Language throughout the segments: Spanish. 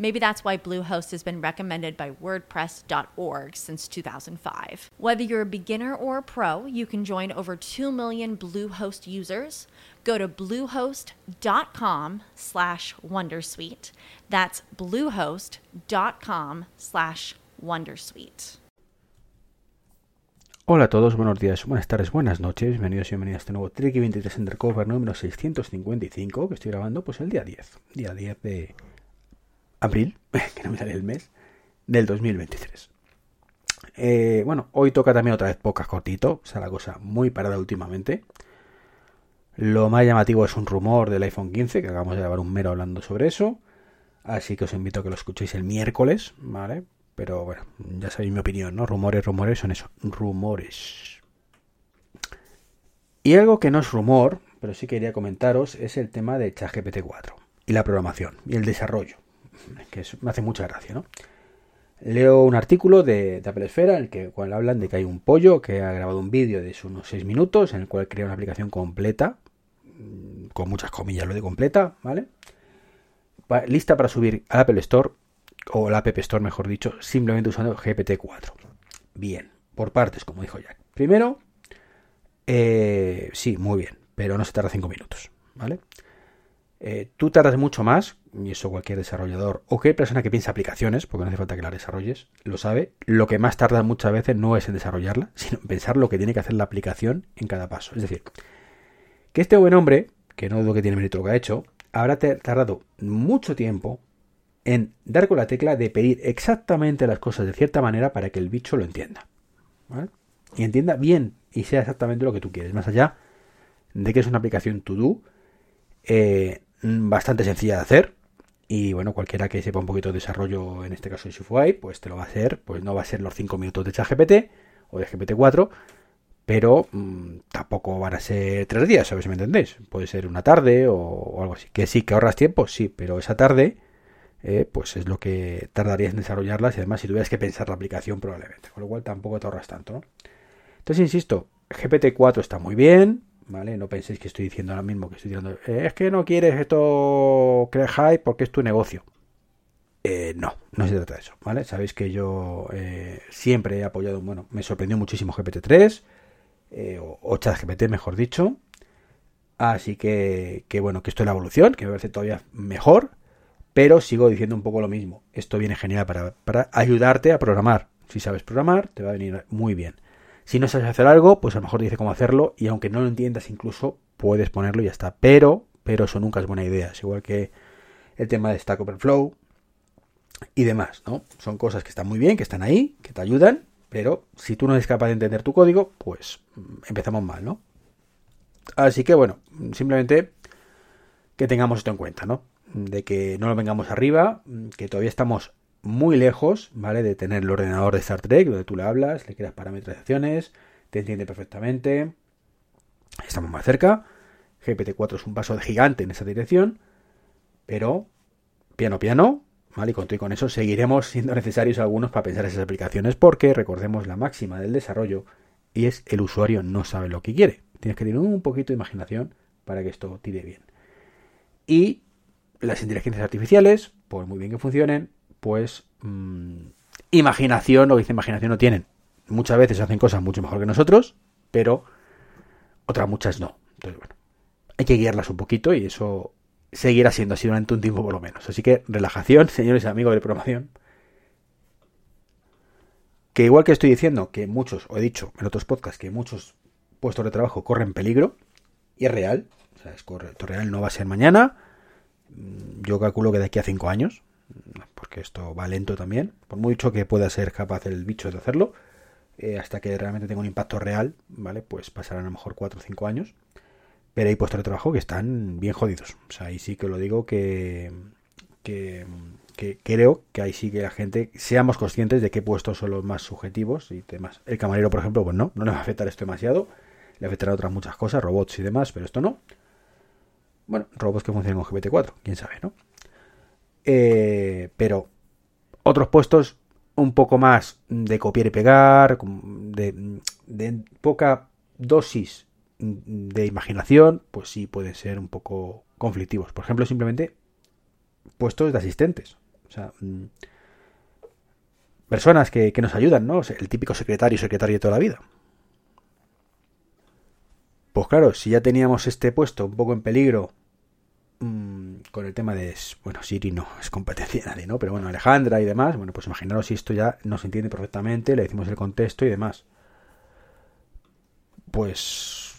Maybe that's why Bluehost has been recommended by WordPress.org since 2005. Whether you're a beginner or a pro, you can join over 2 million Bluehost users. Go to bluehost.com slash Wondersuite. That's bluehost.com slash Wondersuite. Hola a todos, buenos días, buenas tardes, buenas noches, bienvenidos y bienvenidas a este nuevo Tricky 23 Undercover número 655 que estoy grabando pues el día 10, día 10 de abril, que no me sale el mes, del 2023. Eh, bueno, hoy toca también otra vez pocas cortito, o sea, la cosa muy parada últimamente. Lo más llamativo es un rumor del iPhone 15, que acabamos de grabar un mero hablando sobre eso. Así que os invito a que lo escuchéis el miércoles, ¿vale? Pero bueno, ya sabéis mi opinión, ¿no? Rumores, rumores son eso, rumores. Y algo que no es rumor, pero sí quería comentaros, es el tema de ChatGPT 4 y la programación y el desarrollo, que me hace mucha gracia, ¿no? Leo un artículo de, Apple Esfera en el que cual hablan de que hay un pollo que ha grabado un vídeo de unos 6 minutos en el cual crea una aplicación completa, mm, con muchas comillas lo de completa, ¿vale? lista para subir al Apple Store o la App Store, mejor dicho, simplemente usando GPT-4. Bien, por partes, como dijo Jack. Primero, eh, sí, muy bien, pero no se tarda 5 minutos, ¿vale? Eh, tú tardas mucho más, y eso cualquier desarrollador o cualquier persona que piensa aplicaciones, porque no hace falta que las desarrolles, lo sabe. Lo que más tarda muchas veces no es en desarrollarla, sino en pensar lo que tiene que hacer la aplicación en cada paso. Es decir, que este buen hombre, que no dudo que tiene mérito lo que ha hecho, habrá tardado mucho tiempo en dar con la tecla de pedir exactamente las cosas de cierta manera para que el bicho lo entienda. Y entienda bien y sea exactamente lo que tú quieres. Más allá de que es una aplicación to do eh, bastante sencilla de hacer. Y bueno, cualquiera que sepa un poquito de desarrollo, en este caso de Shopify, pues te lo va a hacer. Pues no va a ser los 5 minutos de ChatGPT o de GPT-4, pero mmm, tampoco van a ser 3 días, ¿sabes si me entendéis? Puede ser una tarde o, o algo así. Que sí, que ahorras tiempo, sí, pero esa tarde eh, pues es lo que tardarías en desarrollarlas y además si tuvieras que pensar la aplicación probablemente, con lo cual tampoco te ahorras tanto, ¿no? Entonces, insisto, GPT-4 está muy bien, ¿vale? No penséis que estoy diciendo ahora mismo que estoy diciendo, eh, es que no quieres esto crear hype porque es tu negocio. Eh, no, no se trata de eso, ¿vale? Sabéis que yo eh, siempre he apoyado, bueno, me sorprendió muchísimo GPT-3, eh, o, o ChatGPT, mejor dicho. Así que, que, bueno, que esto es la evolución, que me parece todavía mejor. Pero sigo diciendo un poco lo mismo. Esto viene genial para, para, ayudarte a programar. Si sabes programar, te va a venir muy bien. Si no sabes hacer algo, pues a lo mejor dice cómo hacerlo y aunque no lo entiendas incluso, puedes ponerlo y ya está. Pero, pero eso nunca es buena idea. Es igual que el tema de Stack Overflow y demás, ¿no? Son cosas que están muy bien, que están ahí, que te ayudan, pero si tú no eres capaz de entender tu código, pues empezamos mal, ¿no? Así que bueno, simplemente que tengamos esto en cuenta, ¿no? de que no lo vengamos arriba, que todavía estamos muy lejos, ¿vale? De tener el ordenador de Star Trek, donde tú le hablas, le creas parametrizaciones, te entiende perfectamente. Estamos más cerca. GPT-4 es un paso gigante en esa dirección, pero piano piano, ¿vale? Y con, y con eso seguiremos siendo necesarios algunos para pensar esas aplicaciones, porque recordemos la máxima del desarrollo y es el usuario no sabe lo que quiere. Tienes que tener un poquito de imaginación para que esto tire bien. Y las inteligencias artificiales, por muy bien que funcionen, pues mmm, imaginación, que dice imaginación no tienen. Muchas veces hacen cosas mucho mejor que nosotros, pero otras muchas no. Entonces, bueno, hay que guiarlas un poquito y eso seguirá siendo así durante un tiempo por lo menos. Así que relajación, señores amigos de programación. Que igual que estoy diciendo que muchos, o he dicho en otros podcasts, que muchos puestos de trabajo corren peligro, y es real, o sea, es correcto, real, no va a ser mañana, mm, yo calculo que de aquí a 5 años, porque esto va lento también, por mucho que pueda ser capaz el bicho de hacerlo, eh, hasta que realmente tenga un impacto real, ¿vale? Pues pasarán a lo mejor 4 o 5 años. Pero hay puestos de trabajo que están bien jodidos. O sea, ahí sí que lo digo que, que, creo que ahí sí que la gente seamos conscientes de qué puestos son los más subjetivos y demás. El camarero, por ejemplo, pues no, no le va a afectar esto demasiado. Le afectará otras muchas cosas, robots y demás, pero esto no. Bueno, robots que funcionan con GPT-4, quién sabe, ¿no? Eh, pero otros puestos un poco más de copiar y pegar, de, poca dosis de imaginación, pues sí pueden ser un poco conflictivos. Por ejemplo, simplemente puestos de asistentes. O sea, mm, personas que, nos ayudan, ¿no? el típico secretario, secretario de toda la vida. Pues claro, si ya teníamos este puesto un poco en peligro con el tema de, bueno, Siri no es competencia de nadie, ¿no? Pero bueno, Alejandra y demás, bueno, pues imaginaros si esto ya nos entiende perfectamente, le decimos el contexto y demás. Pues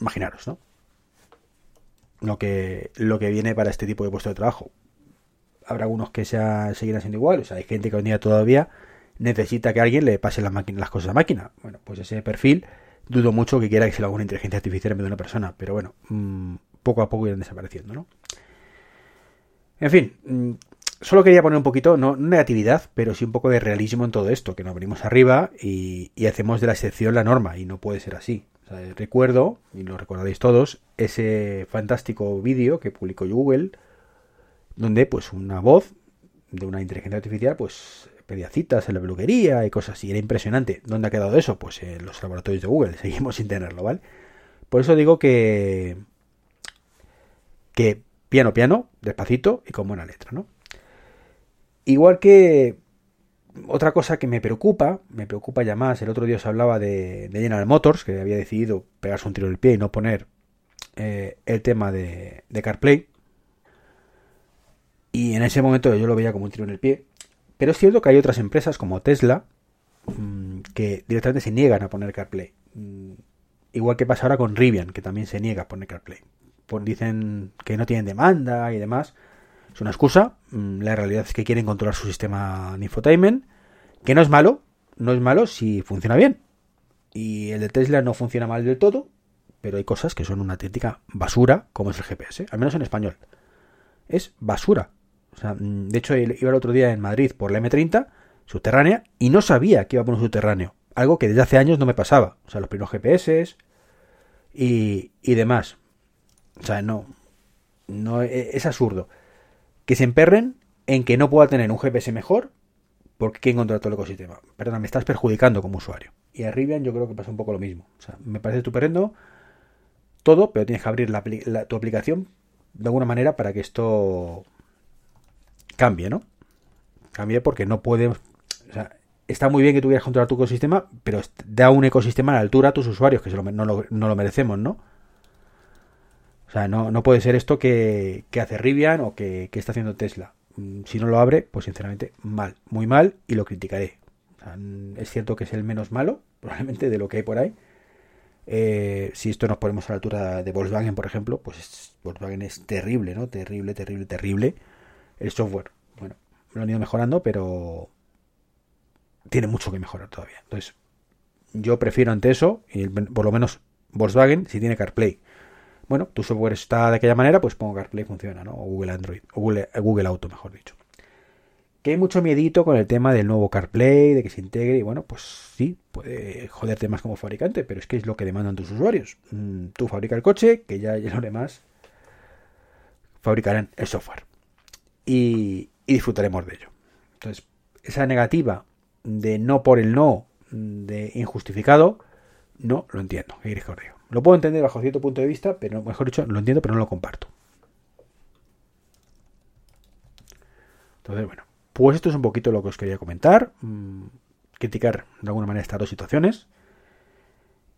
imaginaros, ¿no? Lo que, lo que viene para este tipo de puesto de trabajo. Habrá algunos que sea, seguirán siendo igual, o sea, hay gente que hoy día todavía necesita que alguien le pase las, las cosas a la máquina. Bueno, pues ese perfil dudo mucho que quiera que se lo haga una inteligencia artificial en vez de una persona, pero bueno, mmm, poco a poco irán desapareciendo, ¿no? En fin, mm, solo quería poner un poquito, no negatividad, pero sí un poco de realismo en todo esto, que nos venimos arriba y, hacemos de la excepción la norma, y no puede ser así. recuerdo, y lo recordaréis todos, ese fantástico vídeo que publicó Google, donde pues una voz de una inteligencia artificial pues pedía citas en la peluquería y cosas así. Era impresionante. ¿Dónde ha quedado eso? Pues en los laboratorios de Google. Seguimos sin tenerlo, ¿vale? Por eso digo que, que piano piano, despacito y con buena letra, ¿no? Igual que otra cosa que me preocupa, me preocupa ya más, el otro día os hablaba de, General Motors, que había decidido pegarse un tiro en el pie y no poner eh, el tema de, CarPlay. Y en ese momento yo lo veía como un tiro en el pie. Pero es cierto que hay otras empresas como Tesla mm, que directamente se niegan a poner CarPlay. Mm, igual que pasa ahora con Rivian, que también se niega a poner CarPlay dicen que no tienen demanda y demás. Es una excusa. Mm, la realidad es que quieren controlar su sistema de infotainment, que no es malo, no es malo si funciona bien. Y el de Tesla no funciona mal del todo, pero hay cosas que son una auténtica basura, como es el GPS, al menos en español. Es basura. Mm, de hecho, iba el otro día en Madrid por la M30, subterránea, y no sabía que iba por un subterráneo. Algo que desde hace años no me pasaba. O sea, los primeros GPS y, y demás. O sea, no, no e, es absurdo. Que se emperren en que no pueda tener un GPS mejor porque quieren controlar todo el ecosistema. Perdona, me estás perjudicando como usuario. Y a Rivian yo creo que pasa un poco lo mismo. O sea, me parece estupendo todo, pero tienes que abrir la, tu aplicación de alguna manera para que esto cambie, ¿no? Cambie porque no puede... O sea, está muy bien que tuvieras controlar tu ecosistema, pero da un ecosistema a la altura a tus usuarios, que no, lo, no lo merecemos, ¿no? O sea, no, puede ser esto que, hace Rivian o que, está haciendo Tesla. Mm, si no lo abre, pues sinceramente mal, muy mal y lo criticaré. es cierto que es el menos malo, probablemente, de lo que hay por ahí. Eh, si esto nos ponemos a la altura de Volkswagen, por ejemplo, pues Volkswagen es terrible, ¿no? Terrible, terrible, terrible. El software, bueno, lo han ido mejorando, pero tiene mucho que mejorar todavía. Entonces, yo prefiero ante eso, y por lo menos Volkswagen, si tiene CarPlay bueno, tu software está de aquella manera, pues pongo CarPlay funciona, ¿no? O Google Android, o Google, Google Auto, mejor dicho. Que hay mucho miedito con el tema del nuevo CarPlay, de que se integre, y bueno, pues sí, puede joderte más como fabricante, pero es que es lo que demandan tus usuarios. Mm, tú fabrica el coche, que ya, ya lo demás fabricarán el software. Y, y disfrutaremos de ello. Entonces, esa negativa de no por el no, de injustificado, no lo entiendo. ¿Qué queréis que os diga? Lo puedo entender bajo cierto punto de vista, pero mejor dicho, lo entiendo, pero no lo comparto. Entonces, bueno, pues esto es un poquito lo que os quería comentar. Mm, criticar de alguna manera estas dos situaciones.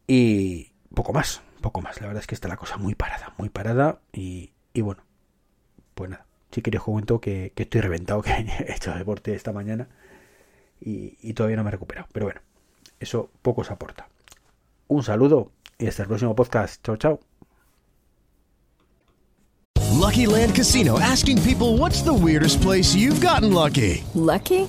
Y poco más, poco más. La verdad es que está la cosa muy parada, muy parada. Y, bueno, pues nada. Si quería os comento que, estoy reventado, que he hecho deporte esta mañana y, y todavía no me he recuperado. Pero bueno, eso poco os aporta. Un saludo y hasta el próximo podcast. Chao, chao. Lucky Land Casino asking people what's the weirdest place you've gotten lucky? Lucky?